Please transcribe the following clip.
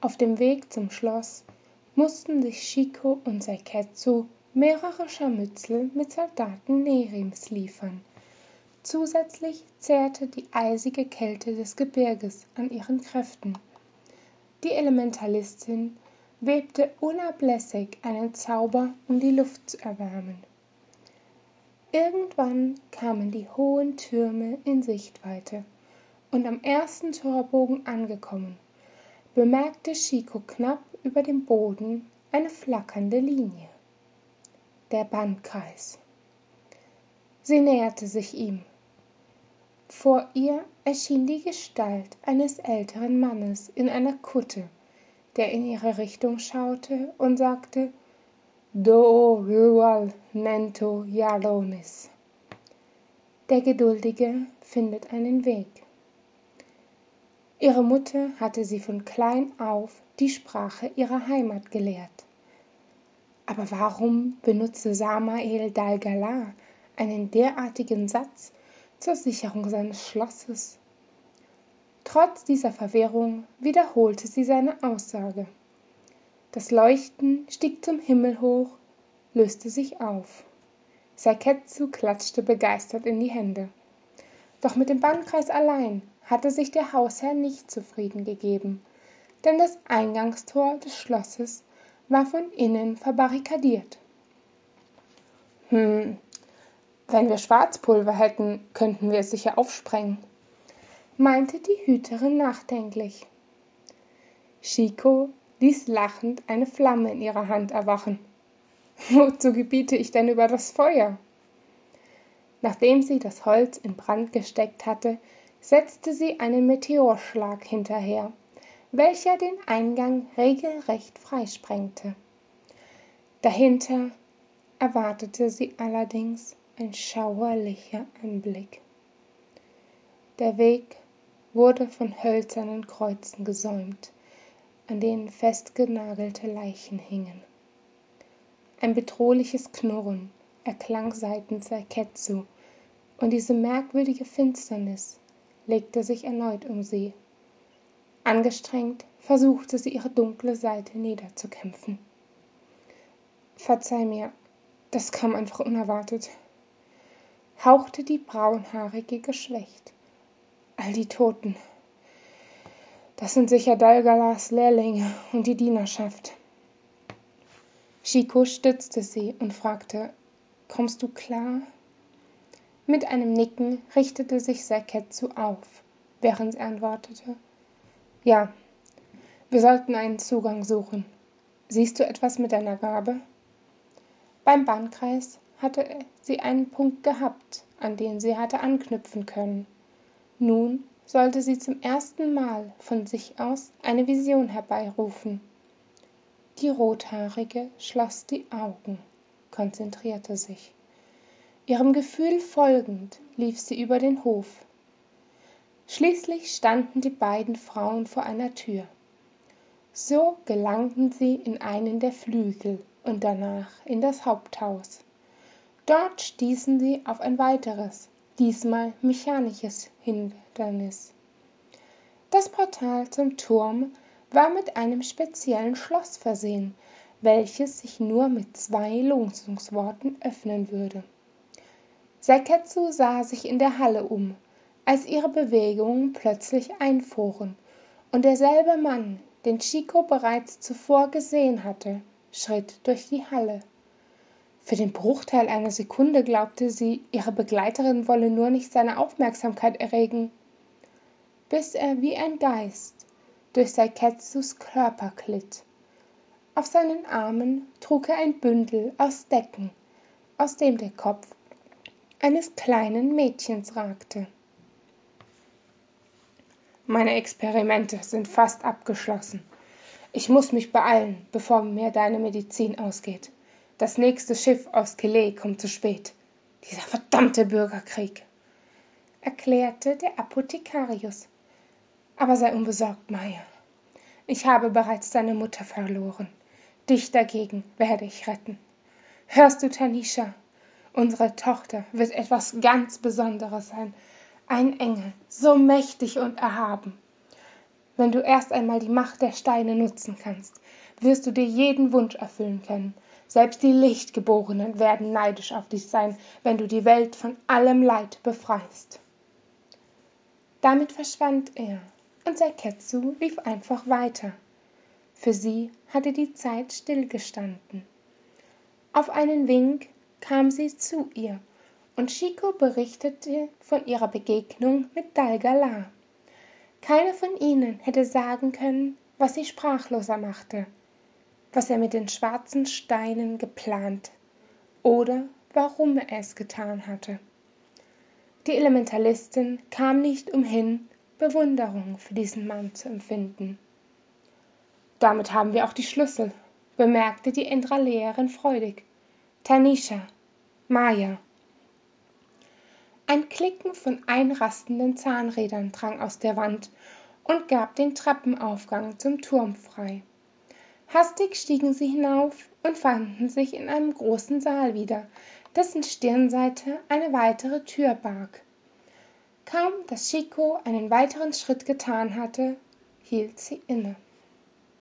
Auf dem Weg zum Schloss mussten sich Shiko und Seiketsu mehrere Scharmützel mit Soldaten Nerims liefern. Zusätzlich zehrte die eisige Kälte des Gebirges an ihren Kräften. Die Elementalistin webte unablässig einen Zauber, um die Luft zu erwärmen. Irgendwann kamen die hohen Türme in Sichtweite, und am ersten Torbogen angekommen, bemerkte Chico knapp über dem Boden eine flackernde Linie. Der Bandkreis. Sie näherte sich ihm. Vor ihr erschien die Gestalt eines älteren Mannes in einer Kutte, der in ihre Richtung schaute und sagte Do rual nento yaronis. Der Geduldige findet einen Weg. Ihre Mutter hatte sie von klein auf die Sprache ihrer Heimat gelehrt. Aber warum benutzte Samael Dalgala einen derartigen Satz zur Sicherung seines Schlosses? Trotz dieser Verwirrung wiederholte sie seine Aussage. Das Leuchten stieg zum Himmel hoch, löste sich auf. Saiketsu klatschte begeistert in die Hände. Doch mit dem Bannkreis allein hatte sich der Hausherr nicht zufrieden gegeben, denn das Eingangstor des Schlosses war von innen verbarrikadiert. Hm, wenn wir Schwarzpulver hätten, könnten wir es sicher aufsprengen, meinte die Hüterin nachdenklich. Chico ließ lachend eine Flamme in ihrer Hand erwachen. Wozu gebiete ich denn über das Feuer? Nachdem sie das Holz in Brand gesteckt hatte, setzte sie einen Meteorschlag hinterher, welcher den Eingang regelrecht freisprengte. Dahinter erwartete sie allerdings ein schauerlicher Anblick. Der Weg wurde von hölzernen Kreuzen gesäumt, an denen festgenagelte Leichen hingen. Ein bedrohliches Knurren erklang seitens Aketsu, und diese merkwürdige Finsternis legte sich erneut um sie. Angestrengt versuchte sie ihre dunkle Seite niederzukämpfen. Verzeih mir, das kam einfach unerwartet, hauchte die braunhaarige geschwächt. All die Toten, das sind sicher Dalgalas Lehrlinge und die Dienerschaft. Chico stützte sie und fragte, Kommst du klar? Mit einem Nicken richtete sich Seketsu auf, während sie antwortete, Ja, wir sollten einen Zugang suchen. Siehst du etwas mit deiner Gabe? Beim Bahnkreis hatte sie einen Punkt gehabt, an den sie hatte anknüpfen können. Nun sollte sie zum ersten Mal von sich aus eine Vision herbeirufen. Die Rothaarige schloss die Augen, konzentrierte sich. Ihrem Gefühl folgend lief sie über den Hof. Schließlich standen die beiden Frauen vor einer Tür. So gelangten sie in einen der Flügel und danach in das Haupthaus. Dort stießen sie auf ein weiteres, diesmal mechanisches Hindernis. Das Portal zum Turm war mit einem speziellen Schloss versehen, welches sich nur mit zwei Losungsworten öffnen würde. Seketsu sah sich in der Halle um, als ihre Bewegungen plötzlich einfuhren, und derselbe Mann, den Chico bereits zuvor gesehen hatte, schritt durch die Halle. Für den Bruchteil einer Sekunde glaubte sie, ihre Begleiterin wolle nur nicht seine Aufmerksamkeit erregen, bis er wie ein Geist durch Saiketsus Körper glitt. Auf seinen Armen trug er ein Bündel aus Decken, aus dem der Kopf eines kleinen Mädchens ragte. Meine Experimente sind fast abgeschlossen. Ich muss mich beeilen, bevor mir deine Medizin ausgeht. Das nächste Schiff aus Calais kommt zu spät. Dieser verdammte Bürgerkrieg, erklärte der Apothekarius. Aber sei unbesorgt, Maya. Ich habe bereits deine Mutter verloren. Dich dagegen werde ich retten. Hörst du, Tanisha? Unsere Tochter wird etwas ganz Besonderes sein. Ein Engel, so mächtig und erhaben. Wenn du erst einmal die Macht der Steine nutzen kannst, wirst du dir jeden Wunsch erfüllen können. Selbst die Lichtgeborenen werden neidisch auf dich sein, wenn du die Welt von allem Leid befreist. Damit verschwand er, und Seketsu lief einfach weiter. Für sie hatte die Zeit stillgestanden. Auf einen Wink kam sie zu ihr, und Chico berichtete von ihrer Begegnung mit Dalgala. Keiner von ihnen hätte sagen können, was sie sprachloser machte was er mit den schwarzen Steinen geplant oder warum er es getan hatte. Die Elementalistin kam nicht umhin, Bewunderung für diesen Mann zu empfinden. Damit haben wir auch die Schlüssel, bemerkte die Endralehrerin freudig. Tanisha, Maya. Ein Klicken von einrastenden Zahnrädern drang aus der Wand und gab den Treppenaufgang zum Turm frei. Hastig stiegen sie hinauf und fanden sich in einem großen Saal wieder, dessen Stirnseite eine weitere Tür barg. Kaum dass Chico einen weiteren Schritt getan hatte, hielt sie inne.